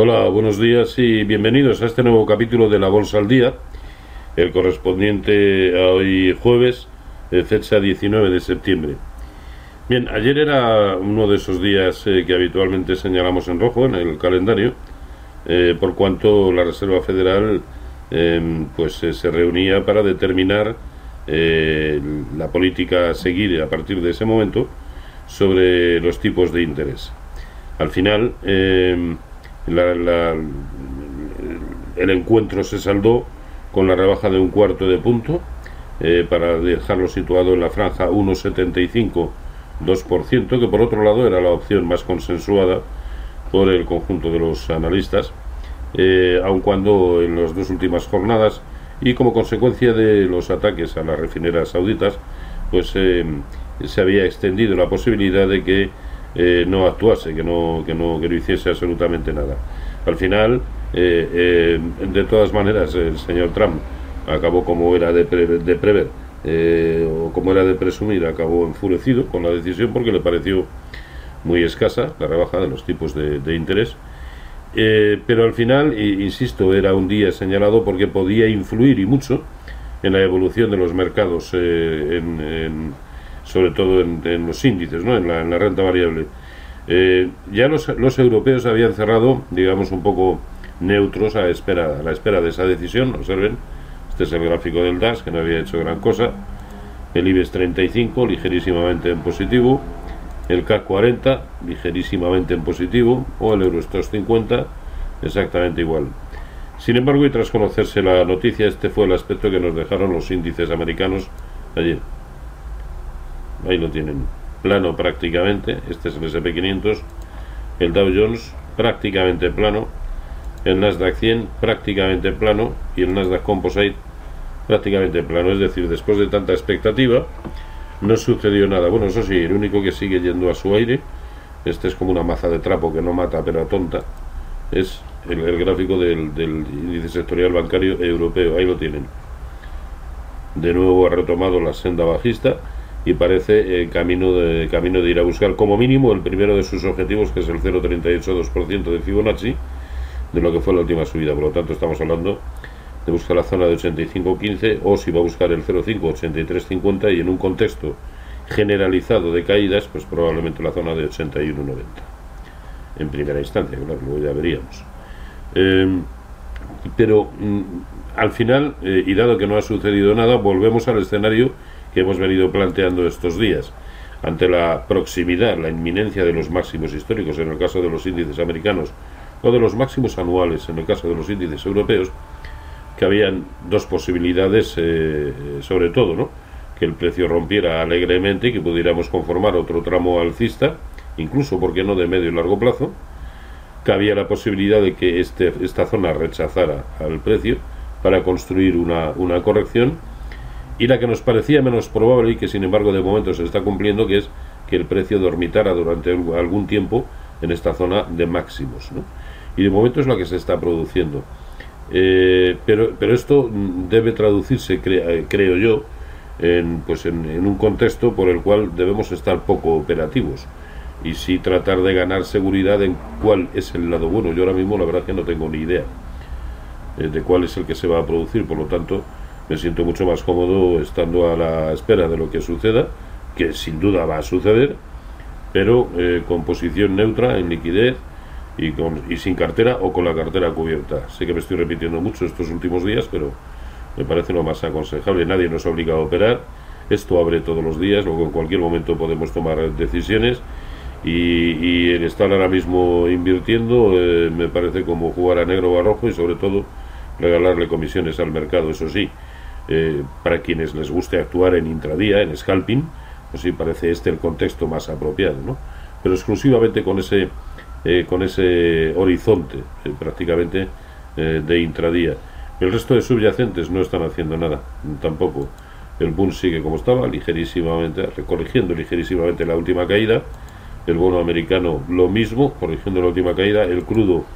Hola, buenos días y bienvenidos a este nuevo capítulo de La Bolsa al Día, el correspondiente a hoy jueves, eh, fecha 19 de septiembre. Bien, ayer era uno de esos días eh, que habitualmente señalamos en rojo en el calendario, eh, por cuanto la Reserva Federal em, pues se reunía para determinar la política a seguir a partir de ese momento sobre los tipos de interés. Al final, em, el encuentro se saldó con la rebaja de un cuarto de punto eh, para dejarlo situado en la franja 1,75-2%, que por otro lado era la opción más consensuada por el conjunto de los analistas, eh, aun cuando en las dos últimas jornadas y como consecuencia de los ataques a las refineras sauditas, pues eh, se había extendido la posibilidad de que eh, no actuase, que no, que, no, que no hiciese absolutamente nada. Al final, eh, eh, de todas maneras, el señor Trump acabó como era de, de prever o como era de presumir, acabó enfurecido con la decisión porque le pareció muy escasa la rebaja de los tipos de, interés. pero al final, insisto, era un día señalado porque podía influir y mucho en la evolución de los mercados en sobre todo en, los índices, ¿no? en, la, renta variable. Eh, ya los, los, europeos habían cerrado, digamos, un poco neutros a, espera, a la espera de esa decisión. Observen, este es el gráfico del DAS, que no había hecho gran cosa. El IBEX 35, ligerísimamente en positivo. El CAC 40, ligerísimamente en positivo. O el Eurostoxx 50, exactamente igual. Sin embargo, y tras conocerse la noticia, este fue el aspecto que nos dejaron los índices americanos ayer ahí lo tienen, plano prácticamente, este es el SP500, el Dow Jones prácticamente plano, el Nasdaq 100 prácticamente plano. Y el Nasdaq Composite prácticamente plano, es decir, después de tanta expectativa no sucedió nada. Bueno, eso sí, el único que sigue yendo a su aire, este es como una maza de trapo que no mata pero tonta, es el, gráfico del, del índice sectorial bancario europeo, ahí lo tienen. De nuevo ha retomado la senda bajista y parece el camino de, camino de ir a buscar como mínimo el primero de sus objetivos, que es el 0,382% de Fibonacci, de lo que fue la última subida. Por lo tanto, estamos hablando de buscar la zona de 85,15 o si va a buscar el 0,5, 83,50 y en un contexto generalizado de caídas, pues probablemente la zona de 81,90 en primera instancia, claro, luego ya veríamos. Em, pero mm, al final, eh, y dado que no ha sucedido nada, volvemos al escenario que hemos venido planteando estos días. Ante la proximidad, la inminencia de los máximos históricos en el caso de los índices americanos o de los máximos anuales en el caso de los índices europeos, que habían dos posibilidades, eh, sobre todo, ¿no? que el precio rompiera alegremente y que pudiéramos conformar otro tramo alcista, incluso, porque no?, de medio y largo plazo, que había la posibilidad de que este, esta zona rechazara al precio para construir una, una corrección y la que nos parecía menos probable y que sin embargo de momento se está cumpliendo, que es que el precio dormitara durante algún tiempo en esta zona de máximos. Y de momento es la que se está produciendo. Eh, pero, pero esto debe traducirse, eh, creo yo, en, pues en, un contexto por el cual debemos estar poco operativos y sí tratar de ganar seguridad en cuál es el lado bueno. Yo ahora mismo la verdad que no tengo ni idea eh, de cuál es el que se va a producir, por lo tanto me siento mucho más cómodo estando a la espera de lo que suceda, que sin duda va a suceder, pero eh, con posición neutra en liquidez y, con, y sin cartera o con la cartera cubierta. Sé que me estoy repitiendo mucho estos últimos días, pero me parece lo más aconsejable. Nadie nos obliga a operar. Esto abre todos los días, luego en cualquier momento podemos tomar decisiones. Y, el estar ahora mismo invirtiendo eh, me parece como jugar a negro o a rojo y sobre todo regalarle comisiones al mercado, eso sí. Eh, para quienes les guste actuar en intradía, en scalping, pues sí parece este el contexto más apropiado, ¿no? Pero exclusivamente con ese, eh, con ese horizonte eh, prácticamente de intradía. El resto de subyacentes no están haciendo nada, tampoco. El boom sigue como estaba, ligerísimamente, recorrigiendo ligerísimamente la última caída. El bono americano lo mismo, corrigiendo la última caída. El crudo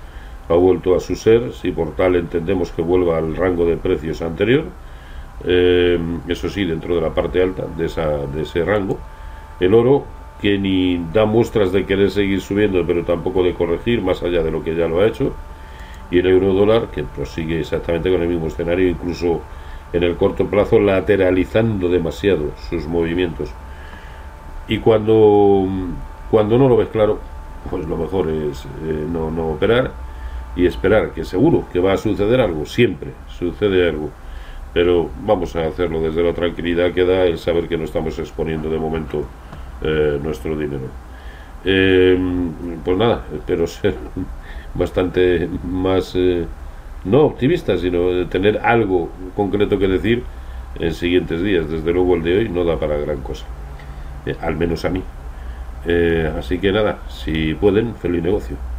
ha vuelto a su ser, si por tal entendemos que vuelva al rango de precios anterior eh, eso sí, dentro de la parte alta de, esa, de ese rango. El oro, que ni da muestras de querer seguir subiendo, pero tampoco de corregir, más allá de lo que ya lo ha hecho. y el euro dólar que prosigue exactamente con el mismo escenario, incluso en el corto plazo lateralizando demasiado sus movimientos. Y cuando, cuando no lo ves claro, pues lo mejor es eh, no, no operar y esperar, que seguro que va a suceder algo, siempre sucede algo. Pero vamos a hacerlo desde la tranquilidad que da el saber que no estamos exponiendo de momento eh, nuestro dinero. Eh, pues nada, espero ser bastante más, no optimista, sino tener algo concreto que decir en siguientes días. Desde luego el de hoy no da para gran cosa, al menos a mí. así que nada, si pueden, feliz negocio.